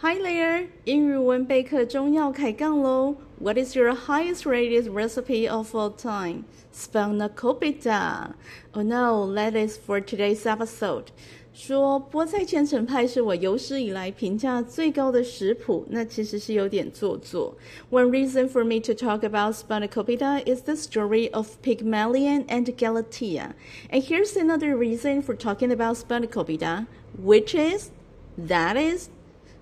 Hi there，英语文备课中要开杠喽。What is your highest rated recipe of all time? Spanakopita. Oh no, that is for today's episode. 说菠菜千层派是我有史以来评价最高的食谱，那其实是有点做作。One reason for me to talk about spanakopita is the story of Pygmalion and Galatea. And here's another reason for talking about spanakopita, which is, that is,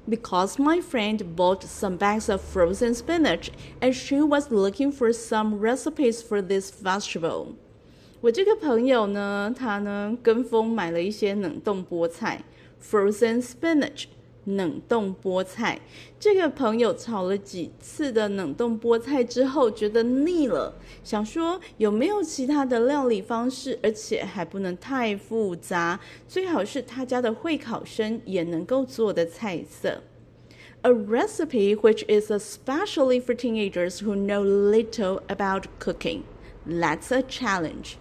because my friend bought some bags of frozen spinach and she was looking for some recipes for this vegetable. 我这个朋友呢，他呢跟风买了一些冷冻菠菜，frozen spinach。 冷冻菠菜，这个朋友炒了几次的冷冻菠菜之后，觉得腻了，想说有没有其他的料理方式，而且还不能太复杂，最好是他家的会考生也能够做的菜色。A recipe which is especially for teenagers who know little about cooking. That's a challenge.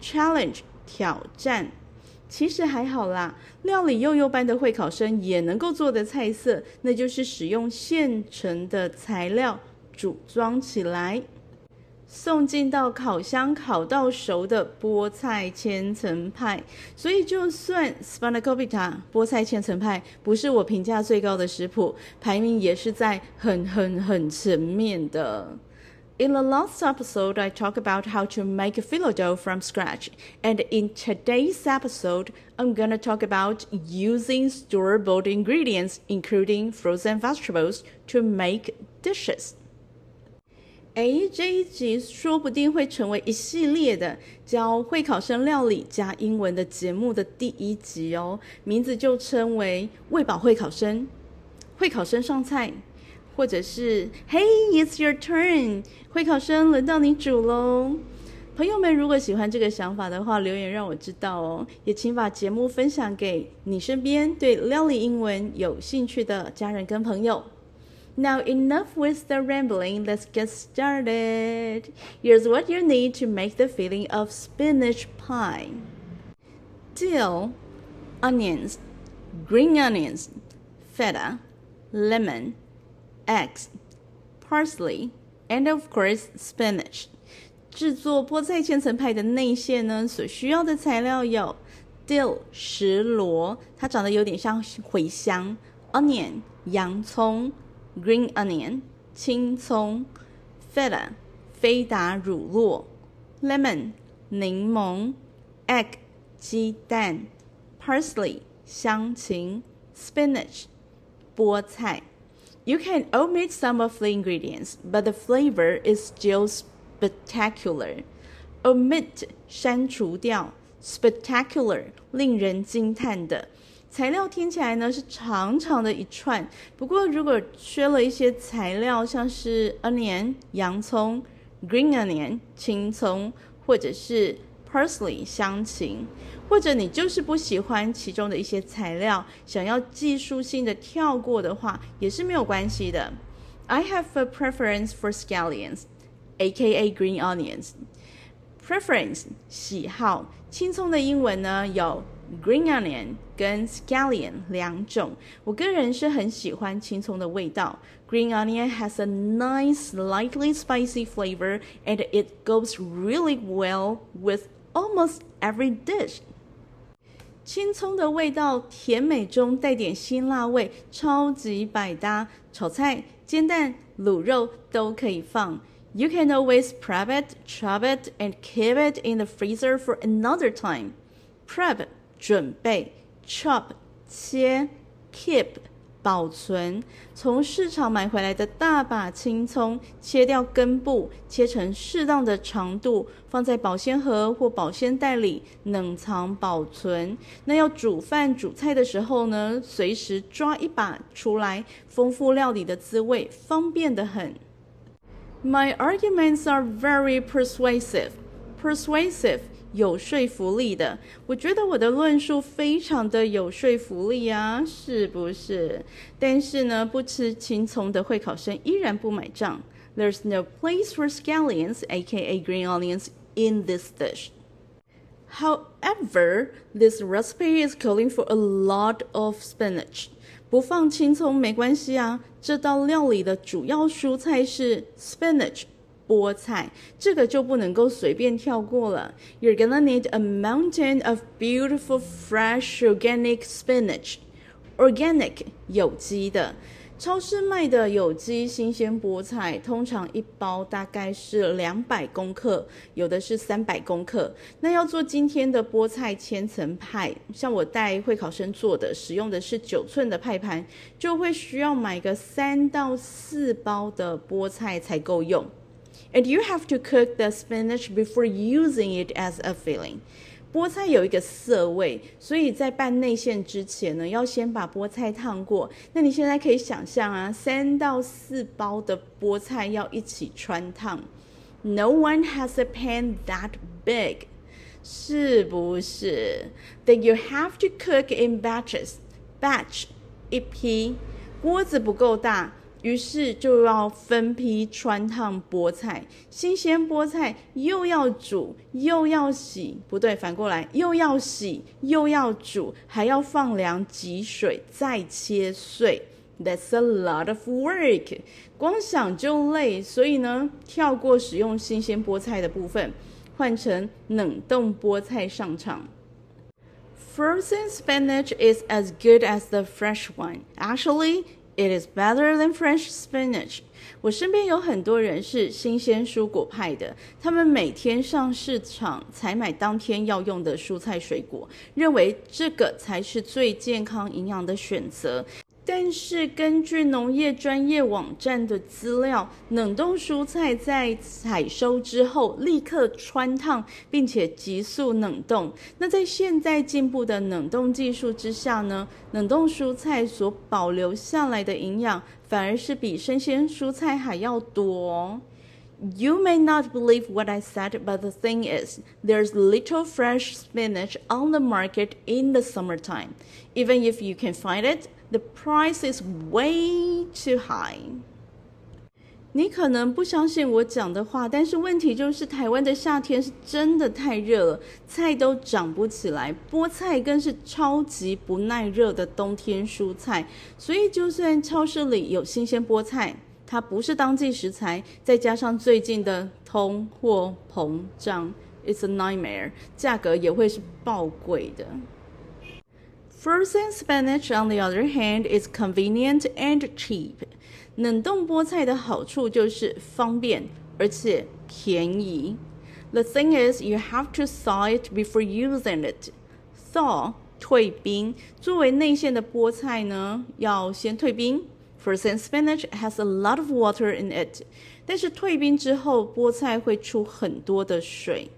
Challenge 挑战。其实还好啦，料理幼幼班的会考生也能够做的菜色，那就是使用现成的材料组装起来，送进到烤箱烤到熟的菠菜千层派。所以，就算 Spanakopita 菠菜千层派不是我评价最高的食谱，排名也是在很很很前面的。In the last episode, I talked about how to make phyllo dough from scratch. And in today's episode, I'm gonna talk about using store-bought ingredients, including frozen vegetables, to make dishes. 诶，这一集说不定会成为一系列的教会考生料理加英文的节目的第一集哦，名字就称为“喂饱会考生”。会考生上菜。 或者是 Hey, it's your turn，会考生轮到你煮喽。朋友们，如果喜欢这个想法的话，留言让我知道哦。也请把节目分享给你身边对料理英文有兴趣的家人跟朋友。Now enough with the rambling, let's get started. Here's what you need to make the filling of spinach pie. Dill, onions, green onions, feta, lemon, Eggs, parsley, and of course spinach. 制作菠菜千层派的内馅呢，所需要的材料有：dill 石螺，它长得有点像茴香；onion 洋葱；green onion 青葱；feta 菲达乳酪；lemon 柠檬；egg 鸡蛋；parsley 香芹；spinach 菠菜。You can omit some of the ingredients, but the flavor is still spectacular. Omit 删除掉，spectacular 令人惊叹的。材料听起来呢是长长的一串，不过如果缺了一些材料，像是 onion 洋葱，green onion 青葱，或者是 parsley 香芹。或者你就是不喜欢其中的一些材料，想要技术性的跳过的话，也是没有关系的。I have a preference for scallions, aka green onions. Preference 喜好，青葱的英文呢有 green onion 跟 scallion 两种。我个人是很喜欢青葱的味道。Green onion has a nice, slightly spicy flavor, and it goes really well with almost every dish. 青葱的味道甜美中带点辛辣味，超级百搭，炒菜、煎蛋、卤肉都可以放。You can always prep it, chop it, and keep it in the freezer for another time. Prep 准备，chop 切，keep。 保存，从市场买回来的大把青葱，切掉根部，切成适当的长度，放在保鲜盒或保鲜袋里冷藏保存。那要煮饭煮菜的时候呢，随时抓一把出来，丰富料理的滋味，方便得很。My arguments are very persuasive. Persuasive. 有说服力的，我觉得我的论述非常的有说服力啊，是不是？但是呢，不吃青葱的会考生依然不买账。There's no place for scallions, aka green onions, in this dish. However, this recipe is calling for a lot of spinach. 不放青葱没关系啊。这道料理的主要蔬菜是 spinach，菠菜，这个就不能够随便跳过了。You're gonna need a mountain of beautiful fresh organic spinach. Organic 有机的。超市卖的有机新鲜菠菜，通常一包大概是两百公克，有的是三百公克。那要做今天的菠菜千层派，像我带会考生做的，使用的是九寸的派盘，就会需要买个三到四包的菠菜才够用。And you have to cook the spinach before using it as a filling. 菠菜有一个涩味，所以在拌内馅之前呢，要先把菠菜烫过。那你现在可以想象啊，三到四包的菠菜要一起汆烫。No one has a pan that big，是不是？Then you have to cook in batches. Batch 一批，锅子不够大。 于是就要分批穿烫菠菜，新鲜菠菜又要煮又要洗，不对，反过来又要洗又要煮，还要放凉挤水再切碎。That's a lot of work，光想就累。所以呢，跳过使用新鲜菠菜的部分，换成冷冻菠菜上场。Frozen spinach is as good as the fresh one. Actually. It is better than French spinach。我身边有很多人是新鲜蔬果派的，他们每天上市场采买当天要用的蔬菜水果，认为这个才是最健康营养的选择。但是根据农业专业网站的资料，冷冻蔬菜在采收之后立刻穿烫，并且急速冷冻。那在现在进步的冷冻技术之下呢，冷冻蔬菜所保留下来的营养反而是比生鲜蔬菜还要多。You may not believe what I said, but the thing is, there's little fresh spinach on the market in the summertime. Even if you can find it, The price is way too high。你可能不相信我讲的话，但是问题就是台湾的夏天是真的太热了，菜都长不起来，菠菜更是超级不耐热的冬天蔬菜。所以就算超市里有新鲜菠菜，它不是当季食材，再加上最近的通货膨胀，it's a nightmare，价格也会是爆贵的。Frozen spinach, on the other hand, is convenient and cheap. 冷冻菠菜的好处就是方便而且便宜。The thing is, you have to thaw it before using it. Thaw 退冰，作为内馅的菠菜呢，要先退冰。Frozen spinach has a lot of water in it. 但是退冰之后，菠菜会出很多的水。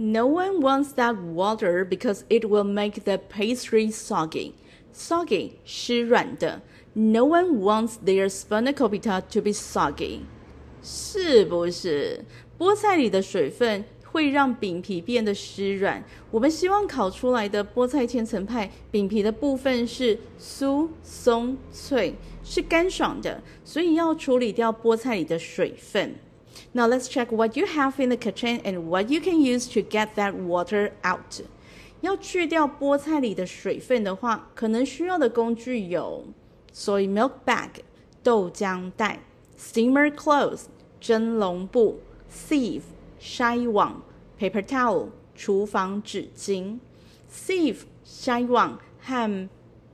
No one wants that water because it will make the pastry soggy. Soggy 湿软的。No one wants their spanakopita to be soggy. 是不是？菠菜里的水分会让饼皮变得湿软。我们希望烤出来的菠菜千层派饼皮的部分是酥松脆，是干爽的，所以要处理掉菠菜里的水分。Now let's check what you have in the kitchen and what you can use to get that water out. 要去掉菠菜里的水分的话，可能需要的工具有：soy milk bag 豆浆袋、steamer cloth 蒸笼布、sieve 筛网、paper towel 厨房纸巾、sieve 筛网和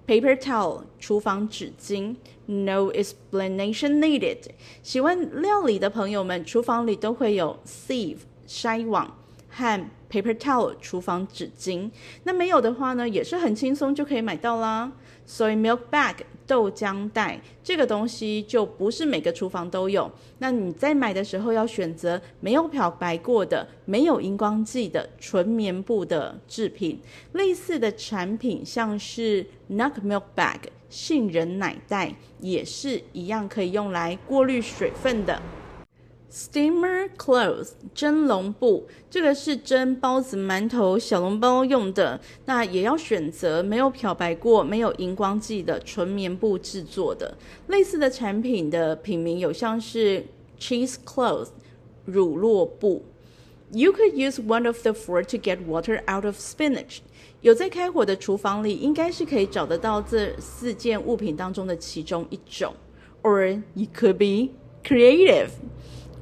paper towel 厨房纸巾。No explanation needed。喜欢料理的朋友们，厨房里都会有 sieve 筛网和 paper towel 厨房纸巾。那没有的话呢，也是很轻松就可以买到啦。所以 milk bag 豆浆袋这个东西就不是每个厨房都有。那你在买的时候要选择没有漂白过的、没有荧光剂的纯棉布的制品。类似的产品像是 nut milk bag。杏仁奶袋也是一样，可以用来过滤水分的。Steamer clothes，蒸笼布，这个是蒸包子、馒头、小笼包用的。那也要选择没有漂白过、没有荧光剂的纯棉布制作的。类似的产品的品名有像是 cheese clothes，乳酪布。You could use one of the four to get water out of spinach. 有在开火的厨房里，应该是可以找得到这四件物品当中的其中一种。Or you could be creative,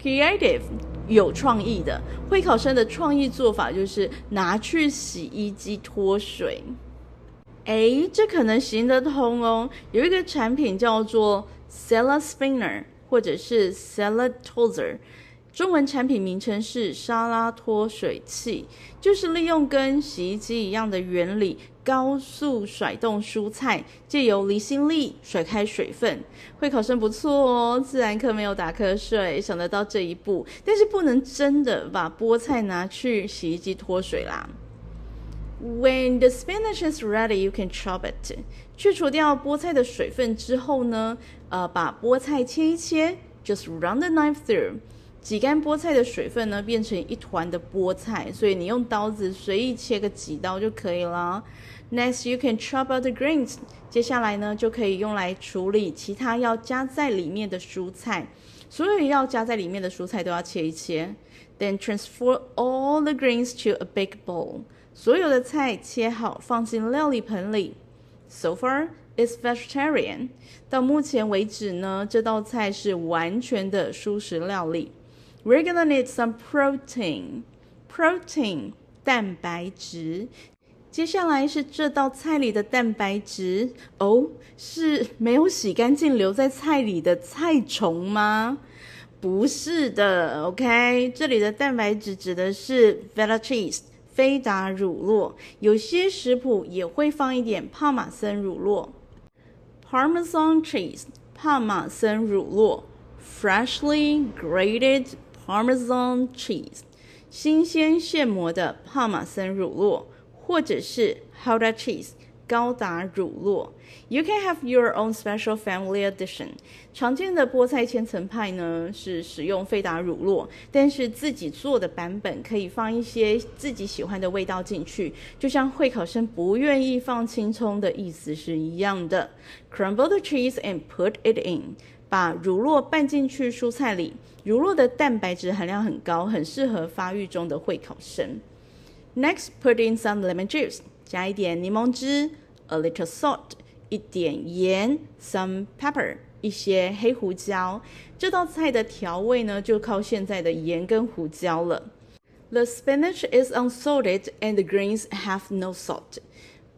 creative 有创意的。会考生的创意做法就是拿去洗衣机脱水。诶，这可能行得通哦。有一个产品叫做 Salad Spinner，或者是 Salad Tozer，。中文产品名称是沙拉脱水器，就是利用跟洗衣机一样的原理，高速甩动蔬菜，借由离心力甩开水分。会考生不错哦，自然课没有打瞌睡，想得到这一步，但是不能真的把菠菜拿去洗衣机脱水啦。When the spinach is ready, you can chop it. 去除掉菠菜的水分之后呢，呃，把菠菜切一切，just run the knife through. 挤干菠菜的水分呢，变成一团的菠菜，所以你用刀子随意切个几刀就可以了。Next, you can chop out the greens。接下来呢，就可以用来处理其他要加在里面的蔬菜。所有要加在里面的蔬菜都要切一切。Then transfer all the greens to a big bowl。所有的菜切好，放进料理盆里。So far, it's vegetarian。到目前为止呢，这道菜是完全的蔬食料理。We're gonna need some protein. Protein，蛋白质。接下来是这道菜里的蛋白质哦，是没有洗干净留在菜里的菜虫吗？不是的，OK，这里的蛋白质指的是 Feta cheese，菲达乳酪。有些食谱也会放一点帕玛森乳酪，Parmesan cheese，帕玛森乳酪，freshly grated。Parmesan cheese，新鲜现磨的帕玛森乳酪，或者是 Gouda cheese，高达乳酪。You can have your own special family edition。常见的菠菜千层派呢，是使用费达乳酪，但是自己做的版本可以放一些自己喜欢的味道进去，就像会考生不愿意放青葱的意思是一样的。Crumble the cheese and put it in。把乳酪拌进去蔬菜里，乳酪的蛋白质含量很高，很适合发育中的会考生。Next, put in some lemon juice，加一点柠檬汁，a little salt，一点盐，some pepper，一些黑胡椒。这道菜的调味呢，就靠现在的盐跟胡椒了。The spinach is unsalted and the greens have no salt.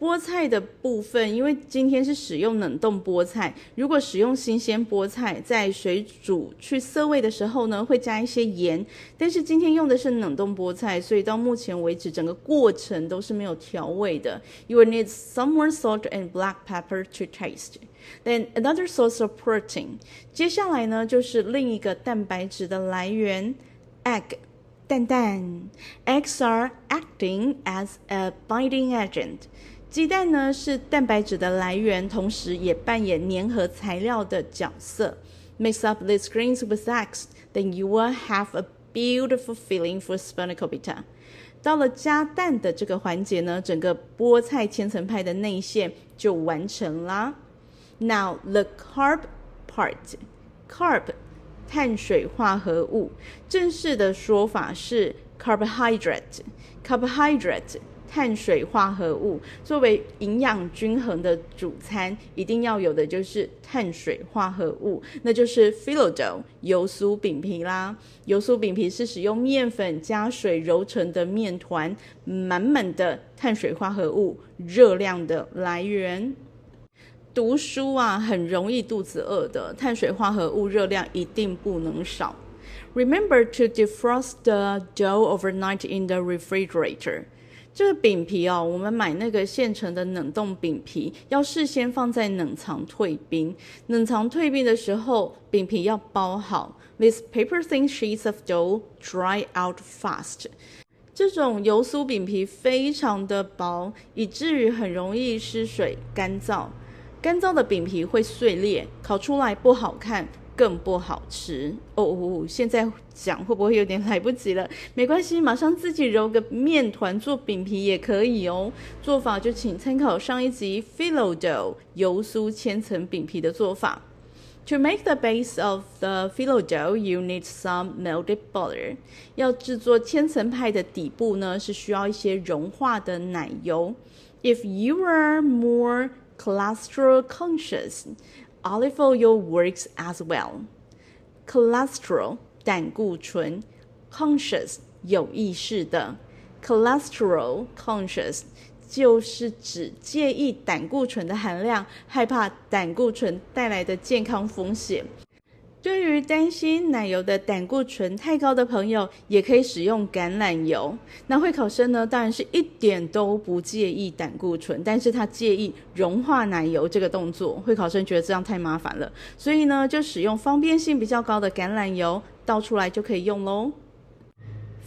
菠菜的部分，因为今天是使用冷冻菠菜，如果使用新鲜菠菜，在水煮去涩味的时候呢，会加一些盐。但是今天用的是冷冻菠菜，所以到目前为止，整个过程都是没有调味的。You will need some more salt and black pepper to taste. Then another source of protein. 接下来呢，就是另一个蛋白质的来源，egg，蛋蛋。Eggs are acting as a binding agent. 鸡蛋呢是蛋白质的来源，同时也扮演粘合材料的角色。Mix up these greens with eggs, then you will have a beautiful filling for spanakopita。到了加蛋的这个环节呢，整个菠菜千层派的内馅就完成啦。Now the carb part, carb，碳水化合物，正式的说法是 carbohydrate, carbohydrate。碳水化合物作为营养均衡的主餐，一定要有的就是碳水化合物，那就是 f i l o d o 油酥饼皮啦。油酥饼皮是使用面粉加水揉成的面团，满满的碳水化合物，热量的来源。读书啊，很容易肚子饿的，碳水化合物热量一定不能少。Remember to defrost the dough overnight in the refrigerator. 这个饼皮哦，我们买那个现成的冷冻饼皮，要事先放在冷藏退冰。冷藏退冰的时候，饼皮要包好。These paper-thin sheets of dough dry out fast。这种油酥饼皮非常的薄，以至于很容易失水干燥。干燥的饼皮会碎裂，烤出来不好看。更不好吃哦！现在讲会不会有点来不及了？没关系，马上自己揉个面团做饼皮也可以哦。做法就请参考上一集 philo dough 油酥千层饼皮的做法。To make the base of the phyllo dough, you need some melted butter。要制作千层派的底部呢，是需要一些融化的奶油。If you are more cholesterol conscious, olive oil works as well. Cholesterol 胆固醇，conscious 有意识的，cholesterol conscious 就是指介意胆固醇的含量，害怕胆固醇带来的健康风险。对于担心奶油的胆固醇太高的朋友，也可以使用橄榄油。那会考生呢，当然是一点都不介意胆固醇，但是他介意融化奶油这个动作。会考生觉得这样太麻烦了，所以呢，就使用方便性比较高的橄榄油，倒出来就可以用喽。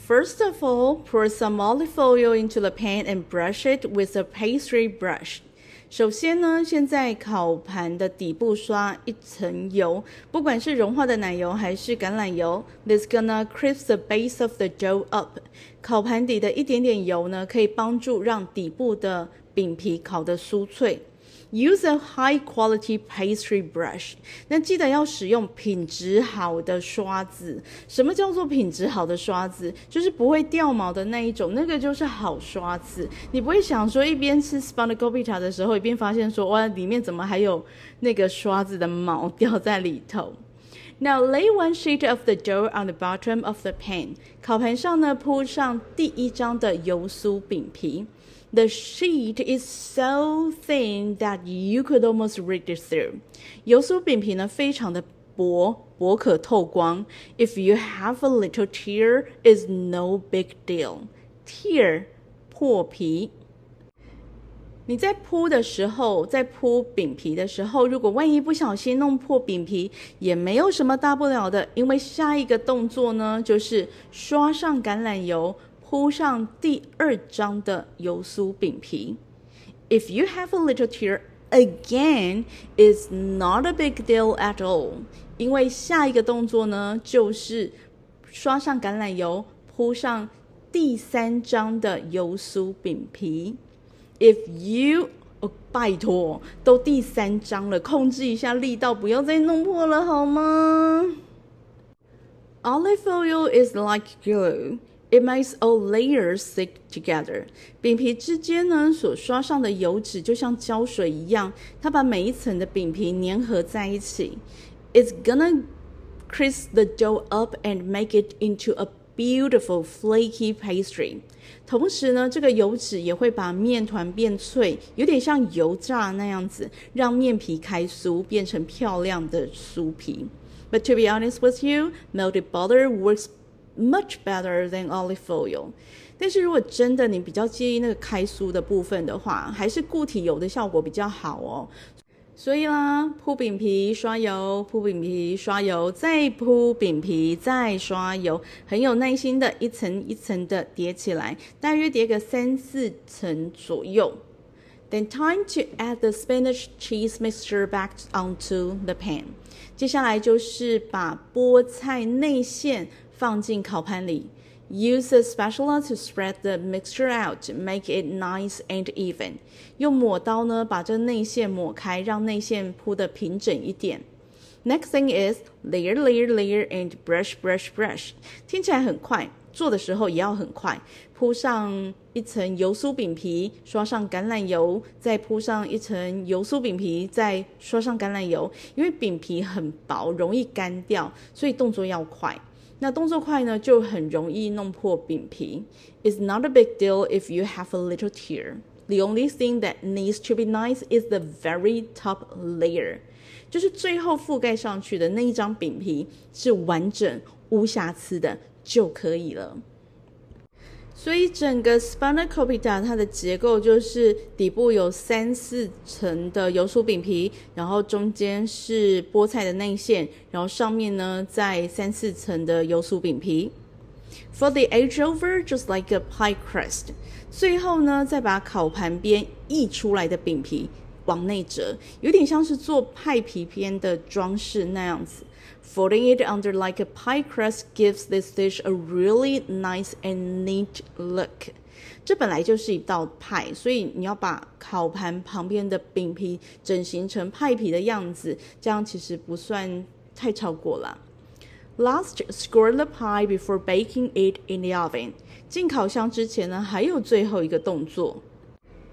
First of all, pour some olive oil into the pan and brush it with a pastry brush. 首先呢，先在烤盘的底部刷一层油，不管是融化的奶油还是橄榄油，this gonna crisp the base of the dough up。烤盘底的一点点油呢，可以帮助让底部的饼皮烤得酥脆。Use a high quality pastry brush。那记得要使用品质好的刷子。什么叫做品质好的刷子？就是不会掉毛的那一种，那个就是好刷子。你不会想说一边吃 spanakopita 的时候，一边发现说哇，里面怎么还有那个刷子的毛掉在里头。Now lay one sheet of the dough on the bottom of the pan。烤盘上呢，铺上第一张的油酥饼皮。The sheet is so thin that you could almost read it through。油酥饼皮呢，非常的薄，薄可透光。If you have a little tear, is no big deal. Tear，破皮。 你在铺的时候，在铺饼皮的时候，如果万一不小心弄破饼皮，也没有什么大不了的，因为下一个动作呢，就是刷上橄榄油。铺上第二张的油酥饼皮。If you have a little tear, again, it's not a big deal at all。因为下一个动作呢，就是刷上橄榄油，铺上第三张的油酥饼皮。If you，哦，拜托，都第三张了，控制一下力道，不要再弄破了，好吗？Olive oil is like glue. It makes all layers stick together。饼皮之间呢，所刷上的油脂就像胶水一样，它把每一层的饼皮粘合在一起。It's gonna crisp the dough up and make it into a beautiful flaky pastry。同时呢，这个油脂也会把面团变脆，有点像油炸那样子，让面皮开酥，变成漂亮的酥皮。But to be honest with you, melted butter works Much better than olive oil，但是如果真的你比较介意那个开酥的部分的话，还是固体油的效果比较好哦。所以啦，铺饼皮刷油，铺饼皮刷油，再铺饼皮再刷油，很有耐心的一层一层的叠起来，大约叠个三四层左右。Then time to add the spinach cheese mixture back onto the pan。接下来就是把菠菜内馅。放进烤盘里，use a spatula to spread the mixture out, make it nice and even。用抹刀呢，把这内馅抹开，让内馅铺得平整一点。Next thing is layer, layer, layer and brush, brush, brush。听起来很快，做的时候也要很快。铺上一层油酥饼皮，刷上橄榄油，再铺上一层油酥饼皮，再刷上橄榄油。因为饼皮很薄，容易干掉，所以动作要快。那动作快呢，就很容易弄破饼皮。It's not a big deal if you have a little tear. The only thing that needs to be nice is the very top layer，就是最后覆盖上去的那一张饼皮是完整无瑕疵的就可以了。所以整个 spanakopita 它的结构就是底部有三四层的油酥饼皮，然后中间是菠菜的内馅，然后上面呢再三四层的油酥饼皮。For the edge over, just like a pie crust。最后呢，再把烤盘边溢出来的饼皮往内折，有点像是做派皮边的装饰那样子。Folding it under like a pie crust gives this dish a really nice and neat look。这本来就是一道派，所以你要把烤盘旁边的饼皮整形成派皮的样子，这样其实不算太超过了。Last, score the pie before baking it in the oven。进烤箱之前呢，还有最后一个动作。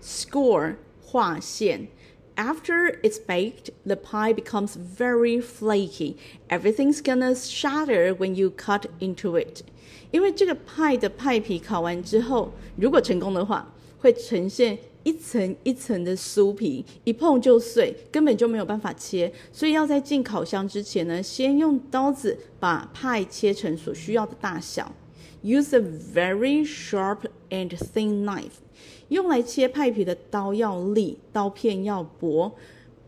score 画线。 After it's baked, the pie becomes very flaky. Everything's gonna shatter when you cut into it. 因为这个派的派皮烤完之后，如果成功的话，会呈现一层一层的酥皮，一碰就碎，根本就没有办法切。所以要在进烤箱之前呢，先用刀子把派切成所需要的大小。Use a very sharp and thin knife. 用来切派皮的刀要利，刀片要薄。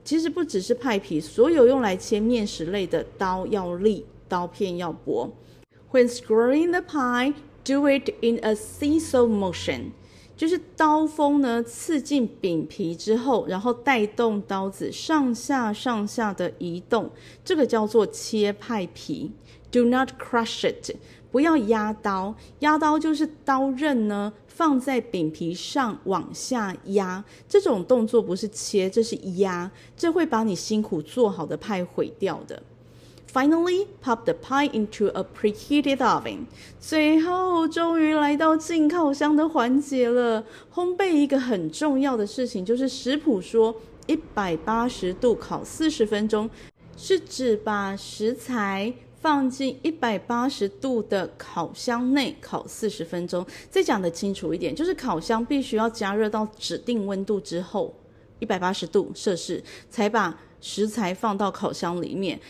其实不只是派皮，所有用来切面食类的刀要利，刀片要薄。When screwing the pie, do it in a seesaw motion. 就是刀锋呢刺进饼皮之后，然后带动刀子上下上下的移动，这个叫做切派皮。Do not crush it. 不要压刀，压刀就是刀刃呢放在饼皮上往下压，这种动作不是切，这是压，这会把你辛苦做好的派毁掉的。Finally, pop the pie into a preheated oven. 最后，终于来到进烤箱的环节了。烘焙一个很重要的事情就是食谱说一百八十度烤四十分钟，是指把食材。放进一百八十度的烤箱内烤四十分钟。再讲得清楚一点，就是烤箱必须要加热到指定温度之后，一百八十度摄氏，才把食材放到烤箱里面。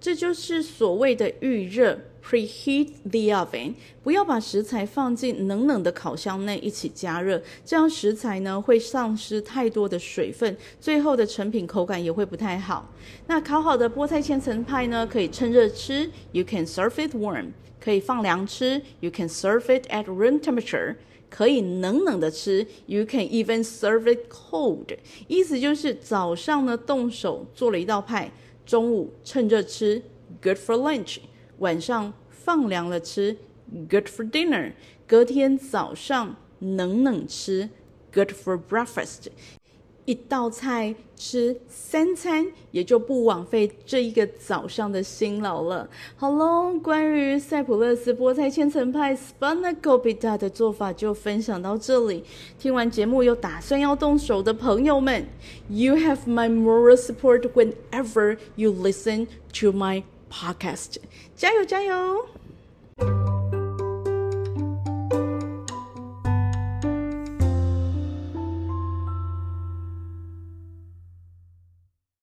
这就是所谓的预热。Preheat the oven，不要把食材放进冷冷的烤箱内一起加热，这样食材呢会丧失太多的水分，最后的成品口感也会不太好。那烤好的菠菜千层派呢，可以趁热吃，You can serve it warm，可以放凉吃，You can serve it at room temperature，可以冷冷的吃，You can even serve it cold。意思就是早上呢动手做了一道派，中午趁热吃，Good for lunch。晚上放凉了吃，good for dinner。隔天早上冷冷吃，good for breakfast。一道菜吃三餐，也就不枉费这一个早上的辛劳了。好喽，关于塞浦路斯菠菜千层派 spanakopita 的做法就分享到这里。听完节目又打算要动手的朋友们，You have my moral support whenever you listen to my Podcast，加油！加油！